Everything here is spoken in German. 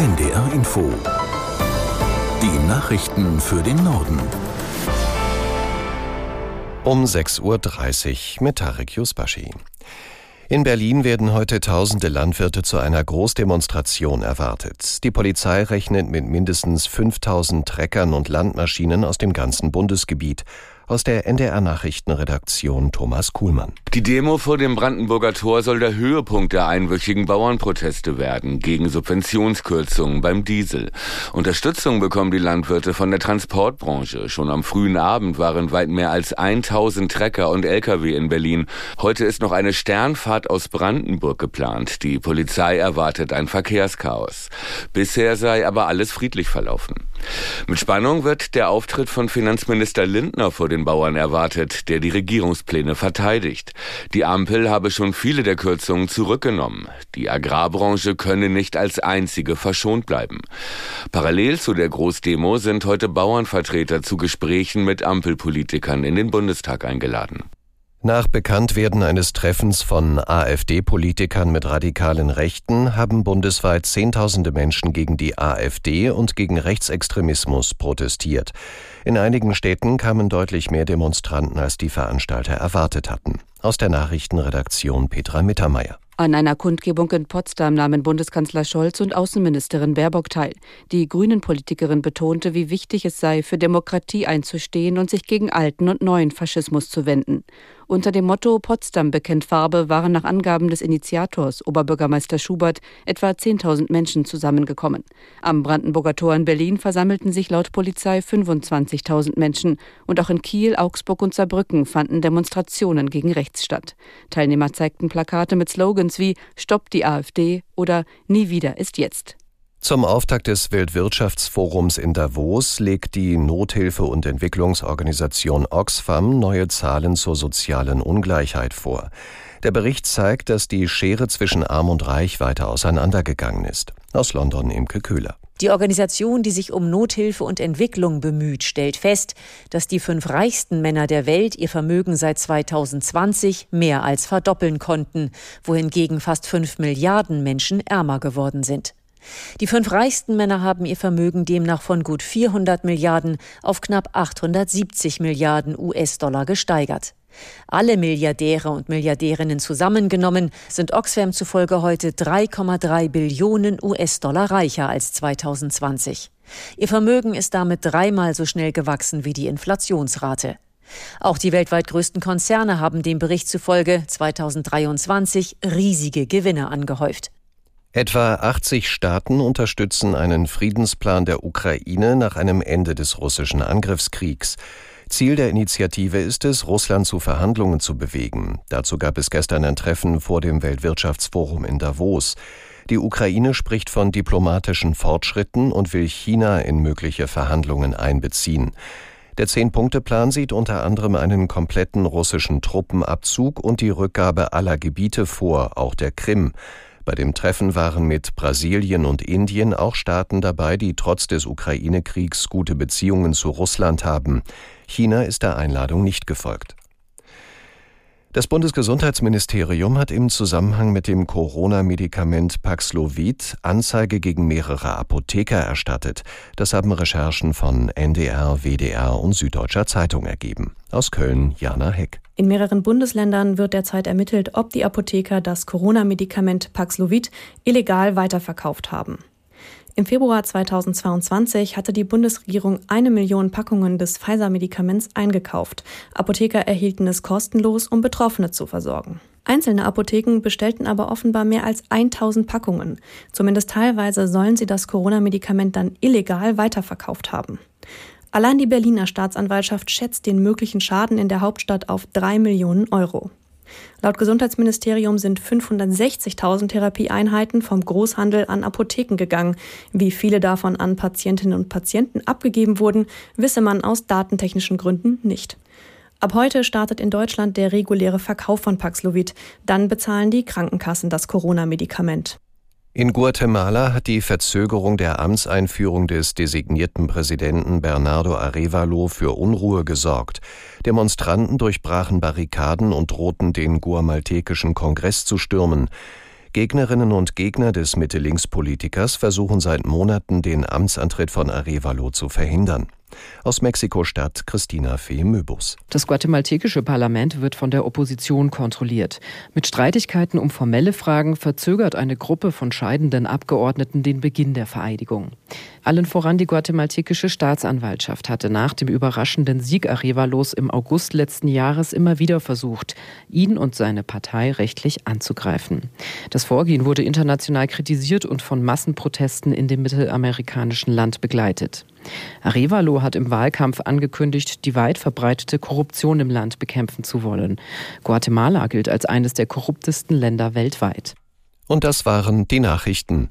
NDR Info. Die Nachrichten für den Norden. Um 6.30 Uhr mit Tarek Yusbashi. In Berlin werden heute tausende Landwirte zu einer Großdemonstration erwartet. Die Polizei rechnet mit mindestens 5000 Treckern und Landmaschinen aus dem ganzen Bundesgebiet. Aus der NDR Nachrichtenredaktion Thomas Kuhlmann. Die Demo vor dem Brandenburger Tor soll der Höhepunkt der einwöchigen Bauernproteste werden gegen Subventionskürzungen beim Diesel. Unterstützung bekommen die Landwirte von der Transportbranche. Schon am frühen Abend waren weit mehr als 1000 Trecker und Lkw in Berlin. Heute ist noch eine Sternfahrt aus Brandenburg geplant. Die Polizei erwartet ein Verkehrschaos. Bisher sei aber alles friedlich verlaufen. Mit Spannung wird der Auftritt von Finanzminister Lindner vor den Bauern erwartet, der die Regierungspläne verteidigt. Die Ampel habe schon viele der Kürzungen zurückgenommen. Die Agrarbranche könne nicht als einzige verschont bleiben. Parallel zu der Großdemo sind heute Bauernvertreter zu Gesprächen mit Ampelpolitikern in den Bundestag eingeladen. Nach Bekanntwerden eines Treffens von AfD-Politikern mit radikalen Rechten haben bundesweit Zehntausende Menschen gegen die AfD und gegen Rechtsextremismus protestiert. In einigen Städten kamen deutlich mehr Demonstranten, als die Veranstalter erwartet hatten. Aus der Nachrichtenredaktion Petra Mittermeier. An einer Kundgebung in Potsdam nahmen Bundeskanzler Scholz und Außenministerin Baerbock teil. Die Grünen-Politikerin betonte, wie wichtig es sei, für Demokratie einzustehen und sich gegen alten und neuen Faschismus zu wenden. Unter dem Motto Potsdam bekennt Farbe waren nach Angaben des Initiators, Oberbürgermeister Schubert, etwa 10.000 Menschen zusammengekommen. Am Brandenburger Tor in Berlin versammelten sich laut Polizei 25.000 Menschen. Und auch in Kiel, Augsburg und Saarbrücken fanden Demonstrationen gegen rechts statt. Teilnehmer zeigten Plakate mit Slogans wie Stopp die AfD oder Nie wieder ist jetzt. Zum Auftakt des Weltwirtschaftsforums in Davos legt die Nothilfe- und Entwicklungsorganisation Oxfam neue Zahlen zur sozialen Ungleichheit vor. Der Bericht zeigt, dass die Schere zwischen Arm und Reich weiter auseinandergegangen ist. Aus London Imke Köhler. Die Organisation, die sich um Nothilfe und Entwicklung bemüht, stellt fest, dass die fünf reichsten Männer der Welt ihr Vermögen seit 2020 mehr als verdoppeln konnten, wohingegen fast fünf Milliarden Menschen ärmer geworden sind. Die fünf reichsten Männer haben ihr Vermögen demnach von gut 400 Milliarden auf knapp 870 Milliarden US-Dollar gesteigert. Alle Milliardäre und Milliardärinnen zusammengenommen sind Oxfam zufolge heute 3,3 Billionen US-Dollar reicher als 2020. Ihr Vermögen ist damit dreimal so schnell gewachsen wie die Inflationsrate. Auch die weltweit größten Konzerne haben dem Bericht zufolge 2023 riesige Gewinne angehäuft. Etwa 80 Staaten unterstützen einen Friedensplan der Ukraine nach einem Ende des russischen Angriffskriegs. Ziel der Initiative ist es, Russland zu Verhandlungen zu bewegen. Dazu gab es gestern ein Treffen vor dem Weltwirtschaftsforum in Davos. Die Ukraine spricht von diplomatischen Fortschritten und will China in mögliche Verhandlungen einbeziehen. Der Zehn-Punkte-Plan sieht unter anderem einen kompletten russischen Truppenabzug und die Rückgabe aller Gebiete vor, auch der Krim. Bei dem Treffen waren mit Brasilien und Indien auch Staaten dabei, die trotz des Ukraine-Kriegs gute Beziehungen zu Russland haben. China ist der Einladung nicht gefolgt. Das Bundesgesundheitsministerium hat im Zusammenhang mit dem Corona-Medikament Paxlovid Anzeige gegen mehrere Apotheker erstattet. Das haben Recherchen von NDR, WDR und Süddeutscher Zeitung ergeben. Aus Köln Jana Heck. In mehreren Bundesländern wird derzeit ermittelt, ob die Apotheker das Corona-Medikament Paxlovid illegal weiterverkauft haben. Im Februar 2022 hatte die Bundesregierung eine Million Packungen des Pfizer-Medikaments eingekauft. Apotheker erhielten es kostenlos, um Betroffene zu versorgen. Einzelne Apotheken bestellten aber offenbar mehr als 1000 Packungen. Zumindest teilweise sollen sie das Corona-Medikament dann illegal weiterverkauft haben. Allein die Berliner Staatsanwaltschaft schätzt den möglichen Schaden in der Hauptstadt auf drei Millionen Euro. Laut Gesundheitsministerium sind 560.000 Therapieeinheiten vom Großhandel an Apotheken gegangen. Wie viele davon an Patientinnen und Patienten abgegeben wurden, wisse man aus datentechnischen Gründen nicht. Ab heute startet in Deutschland der reguläre Verkauf von Paxlovid. Dann bezahlen die Krankenkassen das Corona-Medikament. In Guatemala hat die Verzögerung der Amtseinführung des designierten Präsidenten Bernardo Arevalo für Unruhe gesorgt. Demonstranten durchbrachen Barrikaden und drohten den guamaltekischen Kongress zu stürmen. Gegnerinnen und Gegner des Mitte-Links-Politikers versuchen seit Monaten, den Amtsantritt von Arevalo zu verhindern. Aus Mexiko-Stadt Christina Fee-Möbus. Das guatemaltekische Parlament wird von der Opposition kontrolliert. Mit Streitigkeiten um formelle Fragen verzögert eine Gruppe von scheidenden Abgeordneten den Beginn der Vereidigung. Allen voran die guatemaltekische Staatsanwaltschaft hatte nach dem überraschenden Sieg Arevalos im August letzten Jahres immer wieder versucht, ihn und seine Partei rechtlich anzugreifen. Das Vorgehen wurde international kritisiert und von Massenprotesten in dem mittelamerikanischen Land begleitet. Arevalo hat im Wahlkampf angekündigt, die weit verbreitete Korruption im Land bekämpfen zu wollen. Guatemala gilt als eines der korruptesten Länder weltweit. Und das waren die Nachrichten.